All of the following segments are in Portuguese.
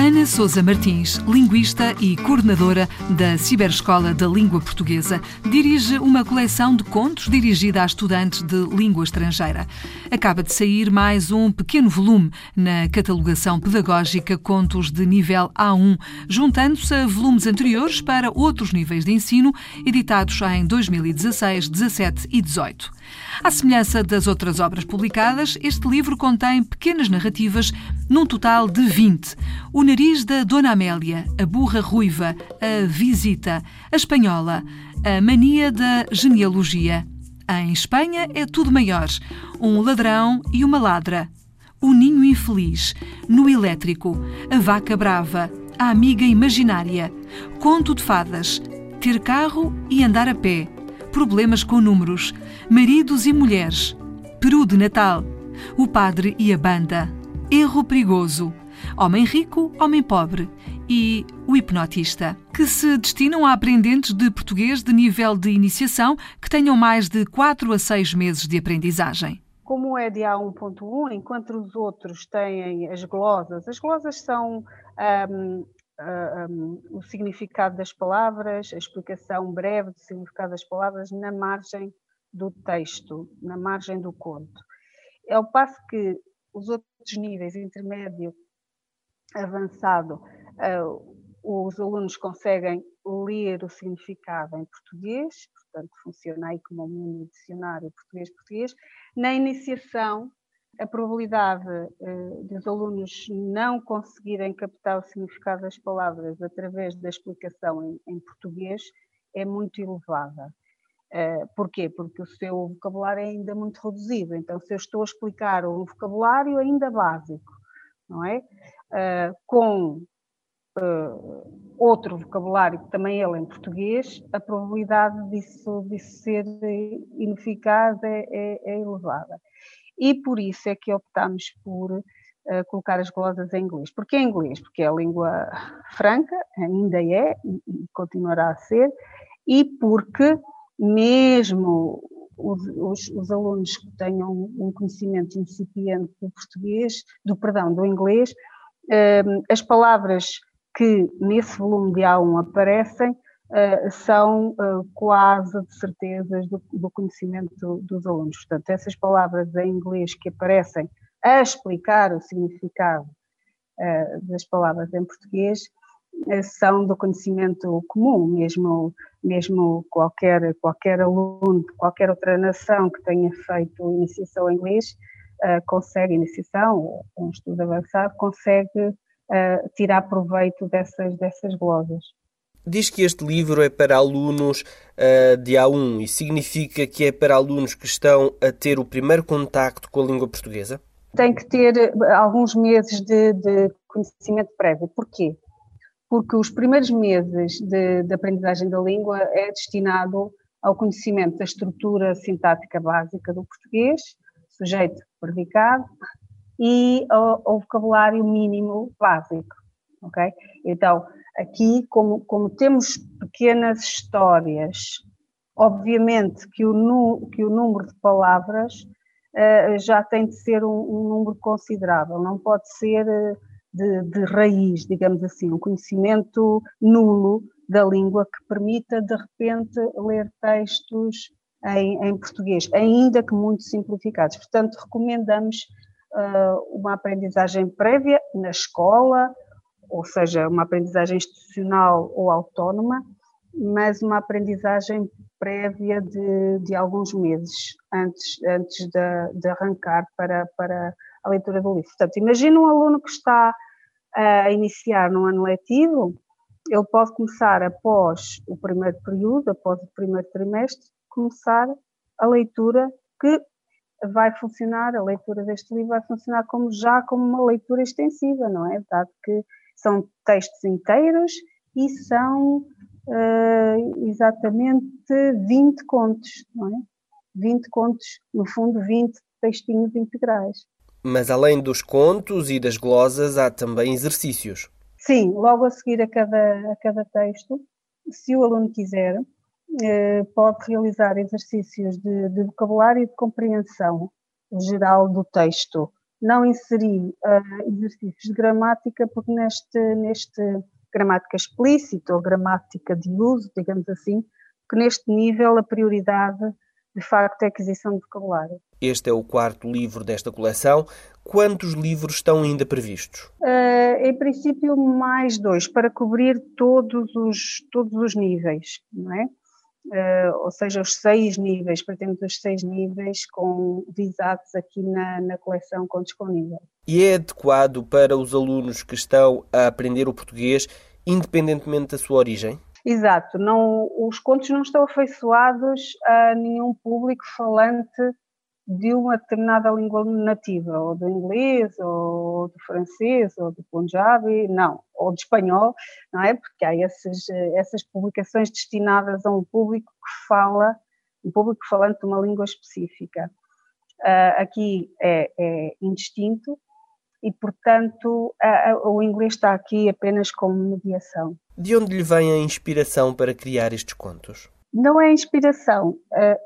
Ana Sousa Martins, linguista e coordenadora da Ciberescola da Língua Portuguesa, dirige uma coleção de contos dirigida a estudantes de língua estrangeira. Acaba de sair mais um pequeno volume na catalogação pedagógica Contos de Nível A1, juntando-se a volumes anteriores para outros níveis de ensino, editados em 2016, 17 e 18. À semelhança das outras obras publicadas, este livro contém pequenas narrativas, num total de 20. O nariz da Dona Amélia, a burra ruiva, a visita, a espanhola, a mania da genealogia. Em Espanha é tudo maior. Um ladrão e uma ladra. O ninho infeliz, no elétrico, a vaca brava, a amiga imaginária, conto de fadas, ter carro e andar a pé problemas com números, maridos e mulheres, Peru de Natal, o padre e a banda, erro perigoso, homem rico, homem pobre e o hipnotista, que se destinam a aprendentes de português de nível de iniciação que tenham mais de 4 a 6 meses de aprendizagem. Como é de A1.1, enquanto os outros têm as glosas, as glosas são um, um, o significado das palavras, a explicação breve do significado das palavras na margem do texto, na margem do conto. É o passo que os outros níveis, intermédio, avançado, uh, os alunos conseguem ler o significado em português, portanto funciona aí como um mini dicionário português-português. Na iniciação, a probabilidade uh, dos alunos não conseguirem captar o significado das palavras através da explicação em, em português é muito elevada. Uh, porquê? Porque o seu vocabulário é ainda muito reduzido. Então, se eu estou a explicar um vocabulário ainda básico, não é? Uh, com uh, outro vocabulário que também ele em português, a probabilidade disso, disso ser ineficaz é, é, é elevada e por isso é que optamos por colocar as glosas em inglês. Porquê em inglês? Porque é a língua franca, ainda é e continuará a ser, e porque mesmo os, os, os, alunos que tenham um conhecimento incipiente do português, do perdão, do inglês, uh, as palavras que nesse volume de A1 aparecem uh, são uh, quase de certezas do, do conhecimento do, dos alunos. Portanto, essas palavras em inglês que aparecem a explicar o significado das palavras em português são do conhecimento comum, mesmo, mesmo qualquer, qualquer aluno de qualquer outra nação que tenha feito iniciação em inglês consegue, iniciação um estudo avançado, consegue tirar proveito dessas, dessas glosas. Diz que este livro é para alunos uh, de A1 e significa que é para alunos que estão a ter o primeiro contacto com a língua portuguesa? Tem que ter alguns meses de, de conhecimento prévio. Porquê? Porque os primeiros meses de, de aprendizagem da língua é destinado ao conhecimento da estrutura sintática básica do português, sujeito, predicado, e ao, ao vocabulário mínimo básico, ok? Então, Aqui, como, como temos pequenas histórias, obviamente que o, que o número de palavras uh, já tem de ser um, um, número considerável, não pode ser uh, de, de, raiz, digamos assim, um conhecimento nulo da língua que permita, de repente, ler textos em, em português, ainda que muito simplificados. Portanto, recomendamos uh, uma aprendizagem prévia na escola ou seja, uma aprendizagem institucional ou autónoma, mas uma aprendizagem prévia de, de alguns meses antes, antes de, de, arrancar para, para a leitura do livro. Portanto, imagina um aluno que está a iniciar no ano letivo, ele pode começar após o primeiro período, após o primeiro trimestre, começar a leitura que vai funcionar, a leitura deste livro vai funcionar como já como uma leitura extensiva, não é? Dado que são textos inteiros e são uh, exatamente 20 contos, não é? 20 contos, no fundo, 20 textinhos integrais. Mas além dos contos e das glosas, há também exercícios. Sim, logo a seguir a cada, a cada texto, se o aluno quiser, eh, pode realizar exercícios de, de, vocabulário e de compreensão geral do texto. Não inserir uh, exercícios de gramática, porque neste, neste gramática explícita ou gramática de uso, digamos assim, que neste nível a prioridade de facto é a aquisição de vocabulário. Este é o quarto livro desta coleção. Quantos livros estão ainda previstos? Uh, em princípio, mais dois, para cobrir todos os, todos os níveis, não é? Uh, ou seja, os seis níveis, pretendemos os seis níveis com visados aqui na, na coleção com disponível. E é adequado para os alunos que estão a aprender o português, independentemente da sua origem? Exato, não, os contos não estão afeiçoados a nenhum público falante de uma determinada língua nativa, ou do inglês, ou do francês, ou do punjabi, não, ou do espanhol, não é? Porque há essas publicações destinadas a um público que fala, um público falante de uma língua específica. Uh, aqui é, é indistinto, e, portanto, a, a, o inglês está aqui apenas como mediação. De onde lhe vem a inspiração para criar estes contos? Não é inspiração, é,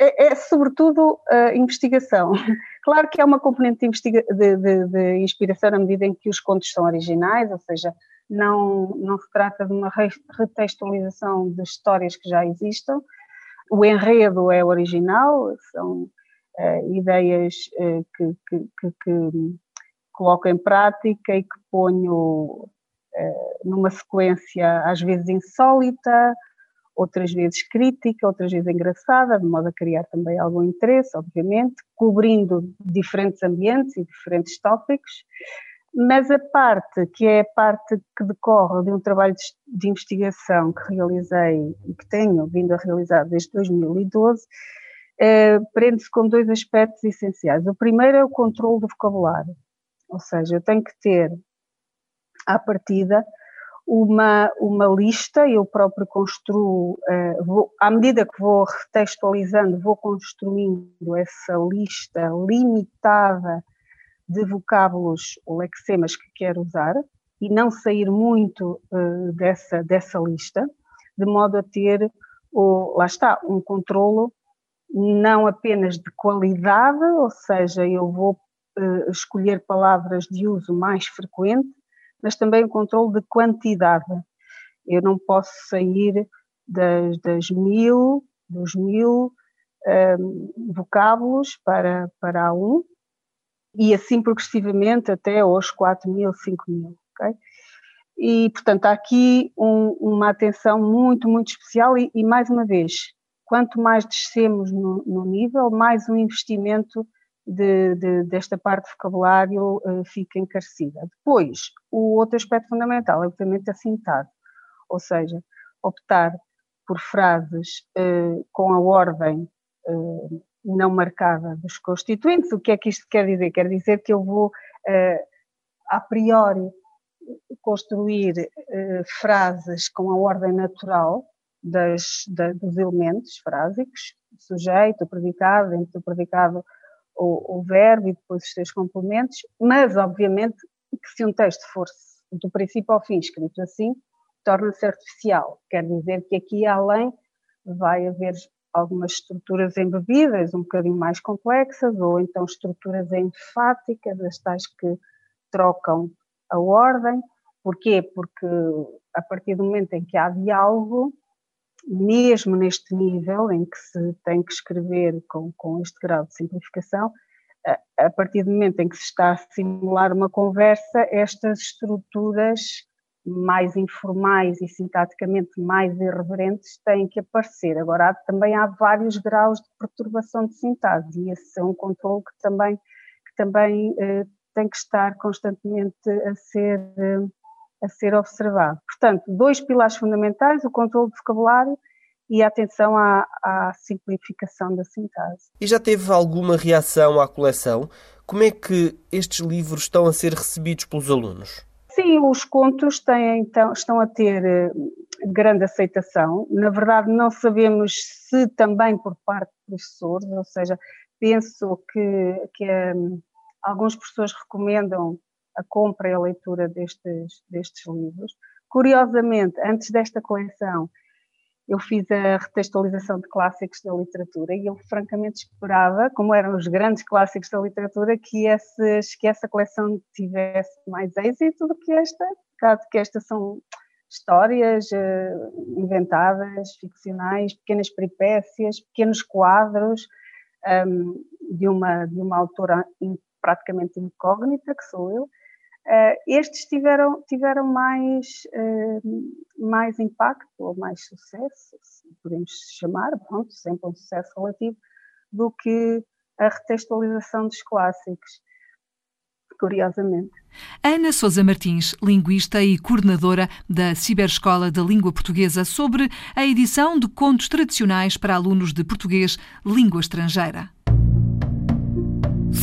é, é sobretudo a investigação. Claro que há uma componente de, de, de, de, inspiração na medida em que os contos são originais, ou seja, não, não se trata de uma retextualização de histórias que já existam. O enredo é original, são uh, ideias uh, que, que, que coloco em prática e que ponho eh, numa sequência às vezes insólita, outras vezes crítica, outras vezes engraçada, de modo a criar também algum interesse, obviamente, cobrindo diferentes ambientes e diferentes tópicos, mas a parte que é a parte que decorre de um trabalho de investigação que realizei e que tenho vindo a realizar desde 2012, eh, prende-se com dois aspectos essenciais. O primeiro é o controle do vocabulário. Ou seja, eu tenho que ter à partida uma, uma lista, eu próprio construo, uh, vou, à medida que vou retextualizando, vou construindo essa lista limitada de vocábulos ou lexemas que quero usar e não sair muito uh, dessa, dessa lista, de modo a ter, o, lá está, um controlo não apenas de qualidade, ou seja, eu vou uh, escolher palavras de uso mais frequente, mas também o controle de quantidade. Eu não posso sair das, das mil, dos mil um, ehm, vocábulos para, para a um, e assim progressivamente até aos 4 mil, 5 mil. Okay? E, portanto, há aqui um, uma atenção muito, muito especial e, e, mais uma vez, quanto mais descemos no, no nível, mais um investimento de, de, desta parte de vocabulário uh, fica encarecida. Depois, o outro aspecto fundamental é obviamente a sintase, ou seja, optar por frases uh, com a ordem uh, não marcada dos constituintes. O que é que isto quer dizer? Quer dizer que eu vou, a priori, construir frases com a ordem natural das, da, dos elementos frásicos, sujeito, predicado, dentro do predicado o, o verbo e depois os seus complementos, mas obviamente que se um texto for do princípio ao fim escrito assim, torna-se artificial. Quer dizer que aqui além vai haver algumas estruturas embebidas, um bocadinho mais complexas, ou então estruturas enfáticas, as tais que trocam a ordem. Porquê? Porque a partir do momento em que há diálogo, mesmo neste nível em que se tem que escrever com, com este grau de simplificação, a, partir do momento em que se está a simular uma conversa, estas estruturas mais informais e sintaticamente mais irreverentes têm que aparecer. Agora, há, também há vários graus de perturbação de sintase e esse é um controle que também, que também eh, tem que estar constantemente a ser eh, a ser observado. Portanto, dois pilares fundamentais, o controle do vocabulário e a atenção à, à, simplificação da sintase. E já teve alguma reação à coleção? Como é que estes livros estão a ser recebidos pelos alunos? Sim, os contos têm, então, estão a ter eh, grande aceitação. Na verdade, não sabemos se também por parte de professores, ou seja, penso que, que um, alguns professores recomendam a compra e a leitura destes, destes livros. Curiosamente, antes desta coleção, eu fiz a retextualização de clássicos da literatura e eu francamente esperava, como eram os grandes clássicos da literatura, que, esses, que essa coleção tivesse mais êxito do que esta, dado que estas são histórias uh, inventadas, ficcionais, pequenas peripécias, pequenos quadros um, de, uma, de uma autora in, praticamente incógnita, que sou eu, estes tiveram, tiveram mais, uh, mais impacto ou mais sucesso, se podemos chamar, pronto, sempre um sucesso relativo, do que a retextualização dos clássicos, curiosamente. Ana Sousa Martins, linguista e coordenadora da Ciberescola da Língua Portuguesa, sobre a edição de contos tradicionais para alunos de português língua estrangeira.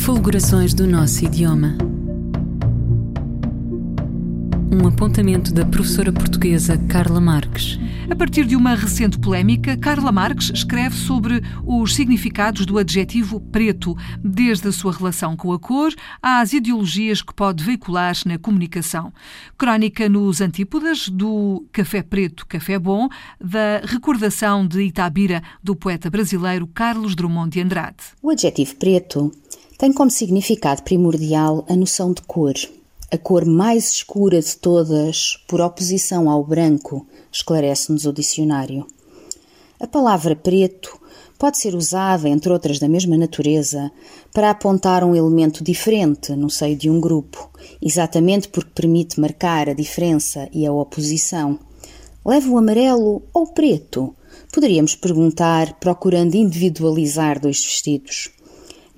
Fulgurações do nosso idioma um apontamento da professora portuguesa Carla Marques. A partir de uma recente polémica, Carla Marques escreve sobre os significados do adjetivo preto, desde a sua relação com a cor às ideologias que pode veicular na comunicação. Crónica nos Antípodas do Café Preto, Café Bom, da recordação de Itabira do poeta brasileiro Carlos Drummond de Andrade. O adjetivo preto tem como significado primordial a noção de cor a cor mais escura de todas, por oposição ao branco, esclarece-nos o dicionário. A palavra preto pode ser usada, entre outras da mesma natureza, para apontar um elemento diferente no seio de um grupo, exatamente porque permite marcar a diferença e a oposição. Leva o amarelo ou o preto? Poderíamos perguntar, procurando individualizar dois vestidos.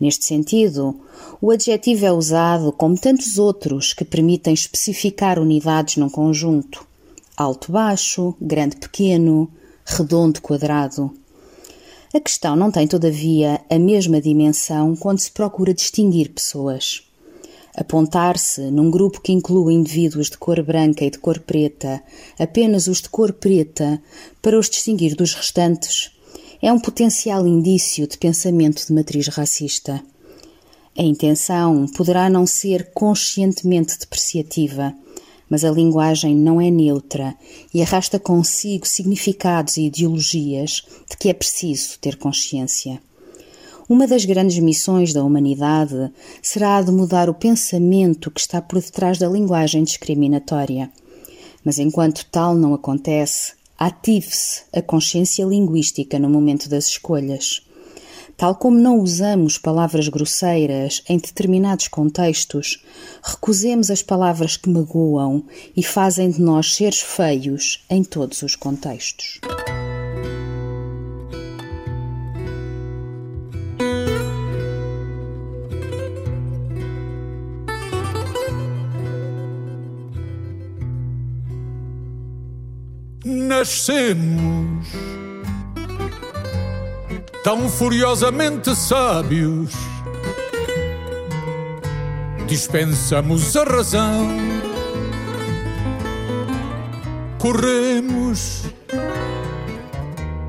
Neste sentido, o adjetivo é usado como tantos outros que permitem especificar unidades num conjunto: alto-baixo, grande-pequeno, redondo-quadrado. A questão não tem, todavia, a mesma dimensão quando se procura distinguir pessoas. Apontar-se num grupo que inclui indivíduos de cor branca e de cor preta, apenas os de cor preta, para os distinguir dos restantes, é um potencial indício de pensamento de matriz racista. A intenção poderá não ser conscientemente depreciativa, mas a linguagem não é neutra e arrasta consigo significados e ideologias de que é preciso ter consciência. Uma das grandes missões da humanidade será a de mudar o pensamento que está por detrás da linguagem discriminatória. Mas enquanto tal não acontece, Ative-se a consciência linguística no momento das escolhas. Tal como não usamos palavras grosseiras em determinados contextos, recusemos as palavras que magoam e fazem de nós seres feios em todos os contextos. nascemos tão furiosamente sábios, dispensamos a razão, corremos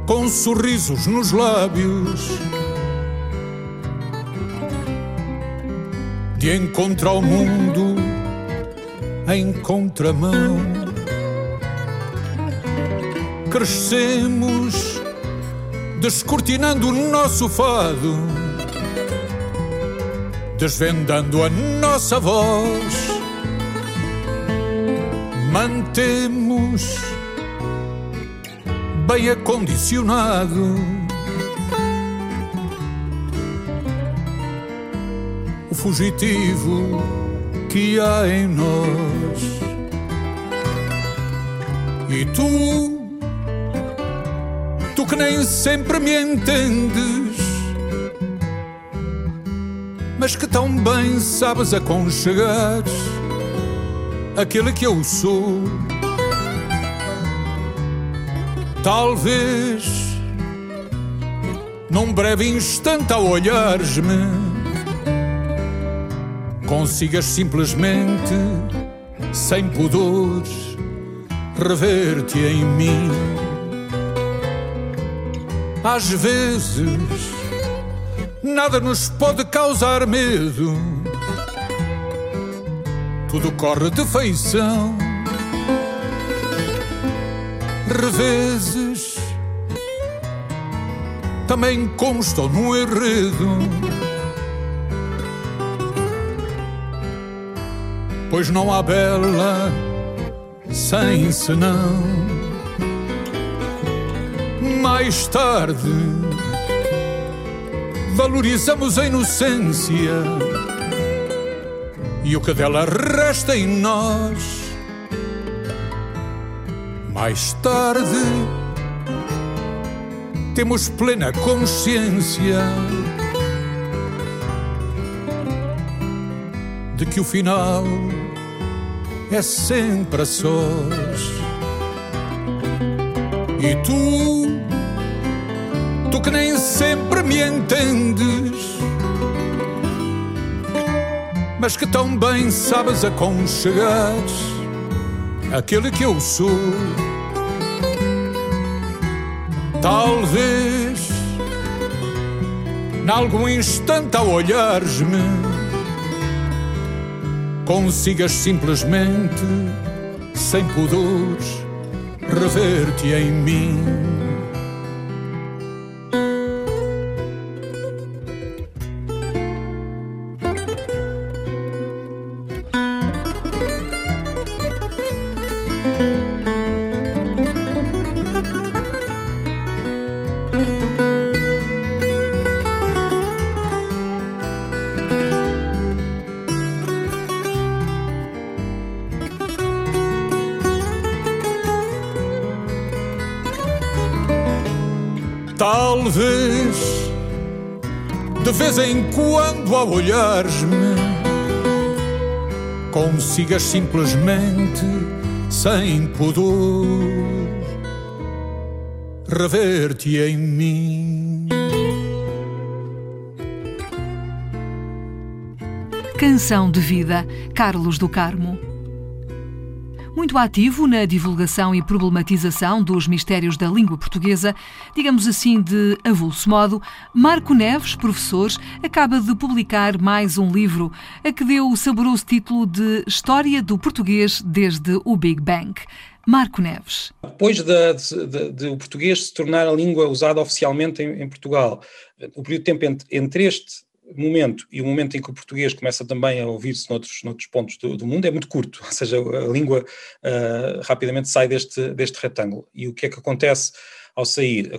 com sorrisos nos lábios. De encontrar o mundo em contramão. Crescemos descortinando o nosso fado, desvendando a nossa voz. Mantemos bem acondicionado o fugitivo que há em nós. E tu que nem sempre me entendes, mas que tão bem sabes aconchegar aquele que eu sou. Talvez num breve instante ao olhares-me, consigas simplesmente sem pudores, rever-te em mim. Às vezes, nada nos pode causar medo, tudo corre de feição. Revezes também constam no enredo. Pois não há bela sem senão. Mais tarde valorizamos a inocência e o que dela resta em nós. Mais tarde temos plena consciência de que o final é sempre a sós. E tu, tu que nem sempre me entendes, mas que tão bem sabes aconchegar aquele que eu sou. Talvez, nalgum instante ao olhares-me, consigas simplesmente, sem pudores, rever-te em mim. Talvez de vez em quando ao olhares-me consigas simplesmente sem pudor rever-te em mim. Canção de Vida, Carlos do Carmo muito ativo na divulgação e problematização dos mistérios da língua portuguesa, digamos assim de avulso modo, Marco Neves, professor, acaba de publicar mais um livro, a que deu o saboroso título de História do Português desde o Big Bang. Marco Neves. Depois de, de, de, o português se tornar a língua usada oficialmente em, em Portugal, o período de tempo entre, entre este momento e o momento em que o português começa também a ouvir-se noutros, noutros pontos do, do, mundo é muito curto, ou seja, a língua uh, rapidamente sai deste, deste retângulo. E o que é que acontece ao sair,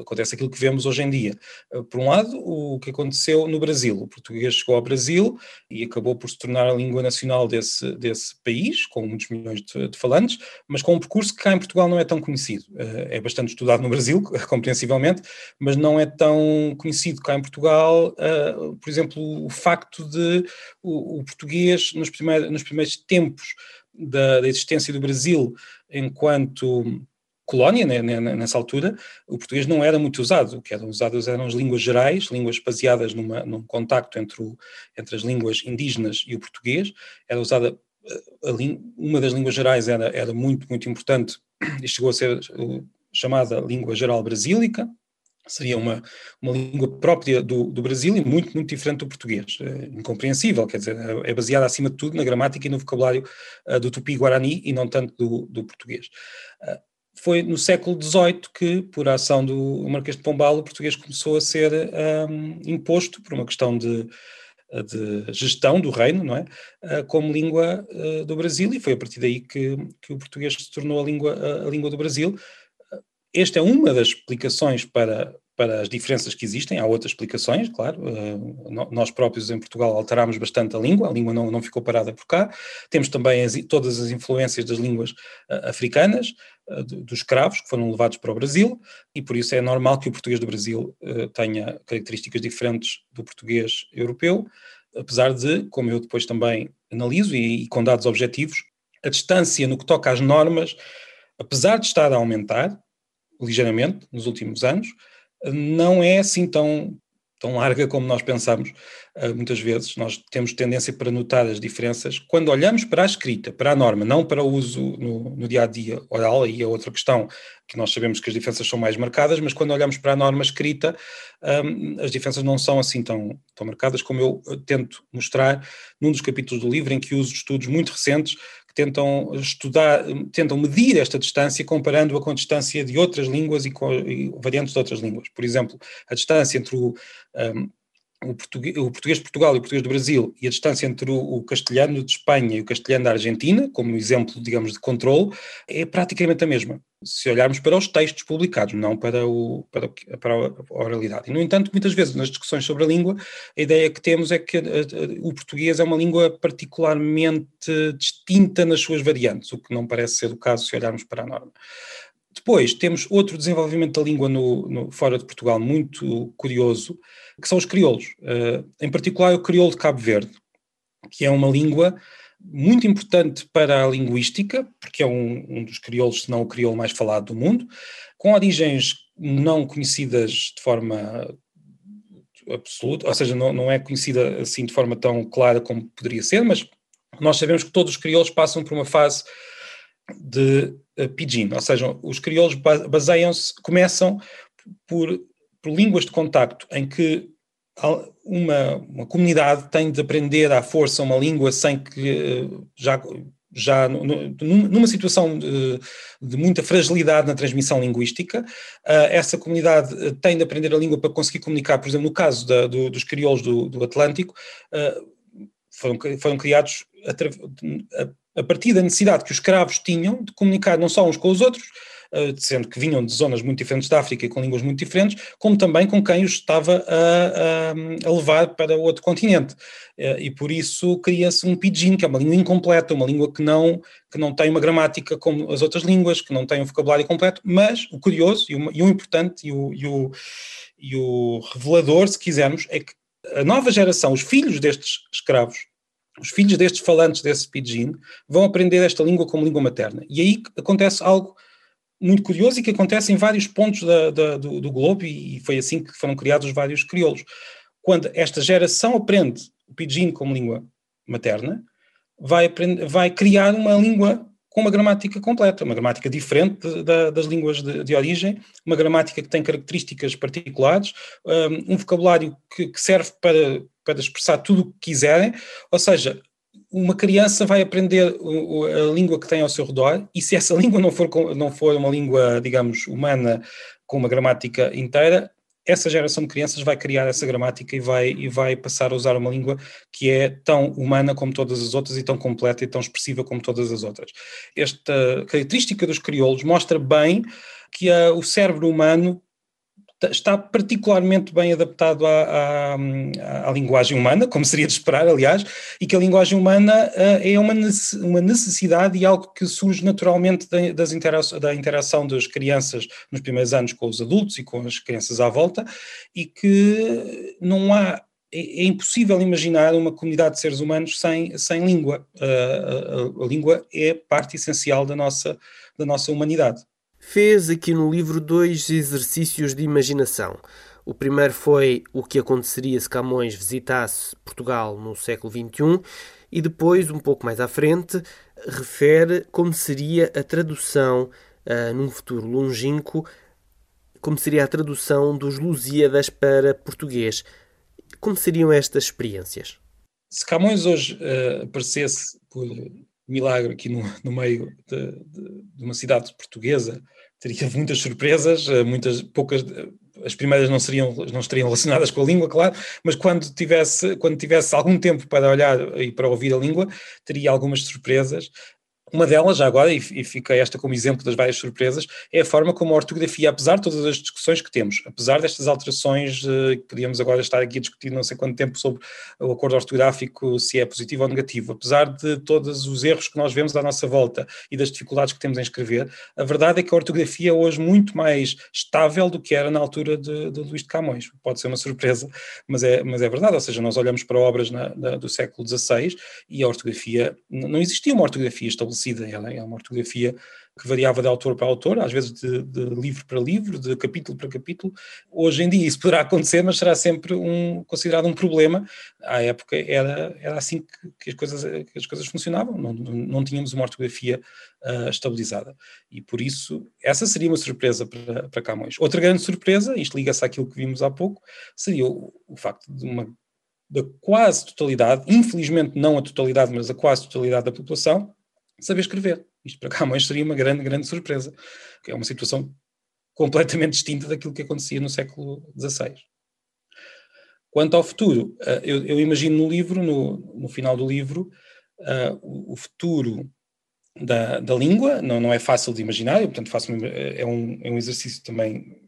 acontece aquilo que vemos hoje em dia. Eh, por um lado, o que aconteceu no Brasil. O português chegou ao Brasil e acabou por se tornar a língua nacional desse, desse país, com muitos milhões de, de falantes, mas com um percurso que cá em Portugal não é tão conhecido. Eh, é bastante estudado no Brasil, compreensivelmente, mas não é tão conhecido cá em Portugal, eh, por exemplo, o facto de o, o português, nos primeiros, nos primeiros tempos da, da existência do Brasil, enquanto colónia, né, né, nessa altura, o português não era muito usado. O que eram usadas eram as línguas gerais, línguas baseadas numa, num contacto entre, o, entre as línguas indígenas e o português. Era usada, eh, uma das línguas gerais era, era muito, muito importante e chegou a ser uh, chamada língua geral brasílica, seria uma, uma língua própria do, do Brasil e muito, muito diferente do português. É incompreensível, quer dizer, é baseada acima de tudo na gramática e no vocabulário uh, do tupi-guarani e não tanto do, do português. Uh, foi no século XVIII que, por ação do Marquês de Pombal, o português começou a ser um, imposto por uma questão de, de, gestão do reino, não é? Uh, como língua uh, do Brasil, e foi a partir daí que, que o português se tornou a língua, a, a língua do Brasil. Esta é uma das explicações para, para as diferenças que existem, há outras explicações, claro. Uh, nós próprios em Portugal alterámos bastante a língua, a língua não, não ficou parada por cá. Temos também as, todas as influências das línguas uh, africanas, uh, dos escravos que foram levados para o Brasil, e por isso é normal que o português do Brasil tenha características diferentes do português europeu, apesar de, como eu depois também analiso e, e com dados objetivos, a distância no que toca às normas, apesar de estar a aumentar ligeiramente nos últimos anos, não é assim tão tão larga como nós pensamos, uh, muitas vezes. Nós temos tendência para notar as diferenças quando olhamos para a escrita, para a norma, não para o uso no, no dia a dia oral. Aí é outra questão que nós sabemos que as diferenças são mais marcadas, mas quando olhamos para a norma escrita, um, as diferenças não são assim tão, tão marcadas como eu tento mostrar num dos capítulos do livro, em que uso estudos muito recentes tentam estudar, tentam medir esta distância comparando-a com a distância de outras línguas e, com, e variantes de outras línguas. Por exemplo, a distância entre o, um, o português, o português, de Portugal e o português do Brasil e a distância entre o, o, castelhano de Espanha e o castelhano da Argentina, como exemplo, digamos, de controle, é praticamente a mesma, se olharmos para os textos publicados, não para, o, para, para a oralidade. E, no entanto, muitas vezes nas discussões sobre a língua, a ideia que temos é que a, a, o português é uma língua particularmente distinta nas suas variantes, o que não parece ser o caso se olharmos para a norma. Depois temos outro desenvolvimento da língua no, no, fora de Portugal muito curioso, que são os crioulos. Uh, em particular o crioulo de Cabo Verde, que é uma língua muito importante para a linguística, porque é um, um dos crioulos, se não o crioulo mais falado do mundo, com origens não conhecidas de forma absoluta, ou seja, não, não é conhecida assim de forma tão clara como poderia ser, mas nós sabemos que todos os crioulos passam por uma fase de uh, pidgin, ou seja, os crioulos baseiam-se, começam por, por línguas de contacto em que uma, uma, comunidade tem de aprender à força uma língua sem que eh, já já numa situação de, de, muita fragilidade na transmissão linguística, uh, essa comunidade tem de aprender a língua para conseguir comunicar, por exemplo, no caso da, do, dos crioulos do, do Atlântico, foram, foram criados a, partir da necessidade que os escravos tinham de comunicar não só uns com os outros, eh, sendo que vinham de zonas muito diferentes da África e com línguas muito diferentes, como também com quem os estava a, a, a levar para outro continente. Eh, e por isso cria-se um pidgin, que é uma língua incompleta, uma língua que não, que não tem uma gramática como as outras línguas, que não tem um vocabulário completo, mas o curioso e o, e o importante e o, e, o, e o revelador, se quisermos, é que a nova geração, os filhos destes escravos, os filhos destes falantes desse pidgin vão aprender esta língua como língua materna. E aí acontece algo muito curioso e que acontece em vários pontos da, da, do, do, globo e foi assim que foram criados os vários crioulos. Quando esta geração aprende o pidgin como língua materna, vai, aprender, vai criar uma língua com uma gramática completa, uma gramática diferente da, das línguas de, de, origem, uma gramática que tem características particulares, um, um vocabulário que, que serve para, para expressar tudo o que quiserem, ou seja, uma criança vai aprender a língua que tem ao seu redor, e se essa língua não for, não for uma língua, digamos, humana, com uma gramática inteira, essa geração de crianças vai criar essa gramática e vai, e vai passar a usar uma língua que é tão humana como todas as outras e tão completa e tão expressiva como todas as outras. Esta característica dos crioulos mostra bem que a, o cérebro humano está particularmente bem adaptado à, à, à, linguagem humana, como seria de esperar, aliás, e que a linguagem humana uh, é uma, uma necessidade e algo que surge naturalmente da, das intera da interação das crianças nos primeiros anos com os adultos e com as crianças à volta, e que não há é, é impossível imaginar uma comunidade de seres humanos sem, sem língua. Uh, a, a, língua é parte essencial da nossa, da nossa humanidade fez aqui no livro dois exercícios de imaginação. O primeiro foi o que aconteceria se Camões visitasse Portugal no século XXI e depois, um pouco mais à frente, refere como seria a tradução uh, num futuro longínquo, como seria a tradução dos Lusíadas para português. Como seriam estas experiências? Se Camões hoje uh, aparecesse por milagre aqui no, no meio de, de, de uma cidade portuguesa, teria muitas surpresas, eh, muitas poucas as primeiras não seriam não estariam relacionadas com a língua, claro, mas quando tivesse quando tivesse algum tempo para olhar e para ouvir a língua, teria algumas surpresas uma delas, já agora, e fica esta como exemplo das várias surpresas, é a forma como a ortografia, apesar de todas as discussões que temos, apesar destas alterações, eh, que podíamos agora estar aqui a discutir não sei quanto tempo sobre o acordo ortográfico, se é positivo ou negativo, apesar de todos os erros que nós vemos à nossa volta e das dificuldades que temos em escrever, a verdade é que a ortografia é hoje muito mais estável do que era na altura de, de Luís de Camões. Pode ser uma surpresa, mas é, mas é verdade, ou seja, nós olhamos para obras na, na, do século XVI e a ortografia, não existia uma ortografia estabelecida estabelecida, ela é uma ortografia que variava de autor para autor, às vezes de, de, livro para livro, de capítulo para capítulo. Hoje em dia isso poderá acontecer, mas será sempre um, considerado um problema. À época era, era assim que, que as, coisas, que as coisas funcionavam, não, não tínhamos uma ortografia uh, estabilizada. E por isso, essa seria uma surpresa para, para Camões. Outra grande surpresa, isto liga-se àquilo que vimos há pouco, seria o, o facto de uma da quase totalidade, infelizmente não a totalidade, mas a quase totalidade da população, saber escrever. Isto para Camões seria uma grande, grande surpresa. É uma situação completamente distinta daquilo que acontecia no século XVI. Quanto ao futuro, eh, eu, eu imagino no livro, no, no final do livro, uh, o, o, futuro da, da língua, não, não é fácil de imaginar, eu, portanto faço, é, um, é um exercício também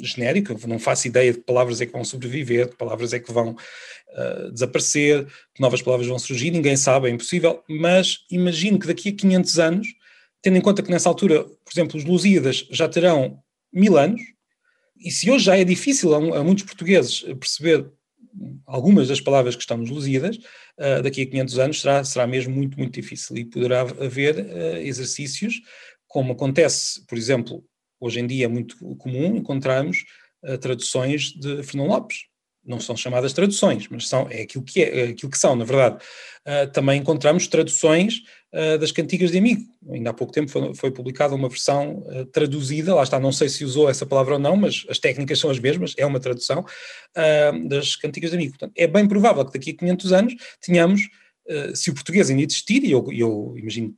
genérico, não faço ideia de que palavras é que vão sobreviver, de palavras é que vão uh, desaparecer, que novas palavras vão surgir, ninguém sabe, é impossível, mas imagino que daqui a 500 anos, tendo em conta que nessa altura, por exemplo, os Lusíadas já terão mil anos, e se hoje já é difícil a, a muitos portugueses perceber algumas das palavras que estão nos Lusíadas, uh, daqui a 500 anos será, será mesmo muito, muito difícil, e poderá haver uh, exercícios, como acontece, por exemplo, hoje em dia é muito comum encontrarmos traduções de Fernão Lopes, não são chamadas traduções, mas são, é aquilo que, é, é aquilo que são, na verdade. Uh, também encontramos traduções uh, das cantigas de amigo. Ainda há pouco tempo foi, foi publicada uma versão uh, traduzida, lá está, não sei se usou essa palavra ou não, mas as técnicas são as mesmas, é uma tradução das cantigas de amigo. Portanto, é bem provável que daqui a 500 anos tenhamos, se o português ainda existir, e eu, eu imagino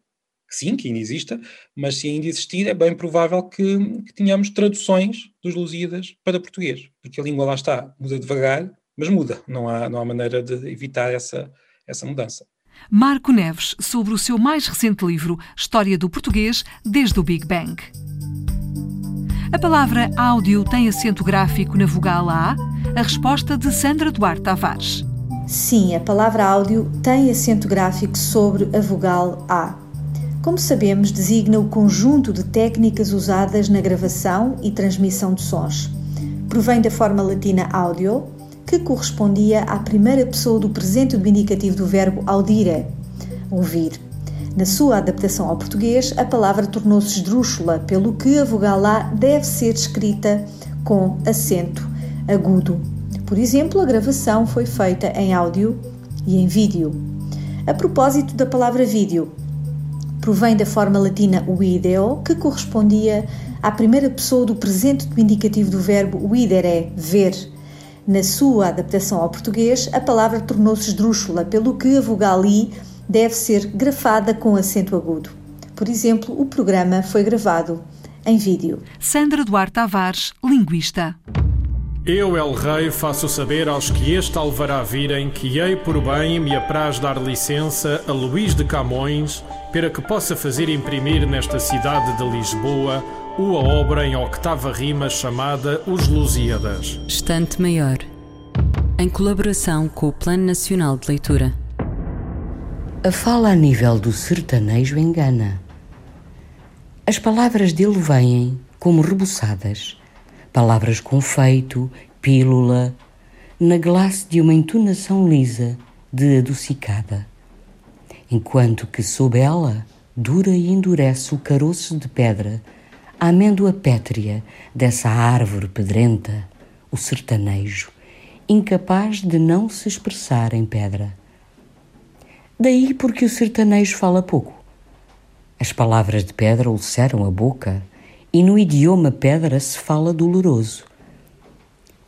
sim, que ainda exista, mas se ainda existir, é bem provável que, que tenhamos traduções dos Lusíadas para português, porque a língua lá está, muda devagar, mas muda, não há, não há maneira de evitar essa, essa mudança. Marco Neves, sobre o seu mais recente livro, História do Português desde o Big Bang. A palavra áudio tem acento gráfico na vogal A? A resposta de Sandra Duarte Tavares. Sim, a palavra áudio tem acento gráfico sobre a vogal A. Como sabemos, designa o conjunto de técnicas usadas na gravação e transmissão de sons. Provém da forma latina audio, que correspondia à primeira pessoa do presente do indicativo do verbo audire, ouvir. Na sua adaptação ao português, a palavra tornou-se esdrúxula, pelo que a vogal A deve ser escrita com acento agudo. Por exemplo, a gravação foi feita em áudio e em vídeo. A propósito da palavra vídeo, provém da forma latina video, que correspondia à primeira pessoa do presente do indicativo do verbo videre, ver. Na sua adaptação ao português, a palavra tornou-se esdrúxula, pelo que a vogal i deve ser grafada com acento agudo. Por exemplo, o programa foi gravado em vídeo. Sandra Duarte Tavares, linguista. Eu, El Rei, faço saber aos que este alvará virem que hei por bem me apraz dar licença a Luís de Camões para que possa fazer imprimir nesta cidade de Lisboa uma obra em octava rima chamada Os Lusíadas. Estante Maior, em colaboração com o Plano Nacional de Leitura. A fala a nível do sertanejo engana. As palavras dele vêm como rebuçadas palavras com feito, pílula, na glace de uma entonação lisa de adocicada. Enquanto que sob ela dura e endurece o caroço de pedra, a amêndoa pétrea dessa árvore pedrenta, o sertanejo, incapaz de não se expressar em pedra. Daí porque o sertanejo fala pouco. As palavras de pedra ulceram a boca e no idioma pedra se fala doloroso.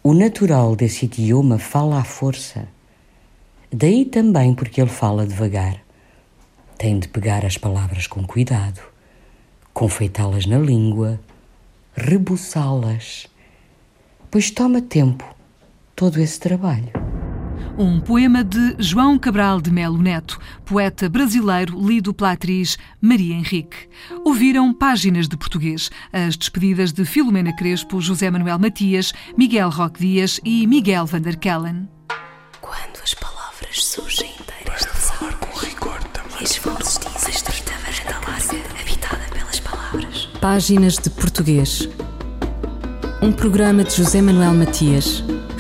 O natural desse idioma fala à força. Daí também porque ele fala devagar. Tem de pegar as palavras com cuidado, confeitá-las na língua, rebuçá-las, pois toma tempo todo esse trabalho. Um poema de João Cabral de Melo Neto, poeta brasileiro lido pela atriz Maria Henrique. Ouviram páginas de português, as despedidas de Filomena Crespo, José Manuel Matias, Miguel Roque Dias e Miguel van der Kellen. Quando as palavras surgem inteiras de falar com rigor também. E varanda larga, habitada pelas palavras. Páginas de português. Um programa de José Manuel Matias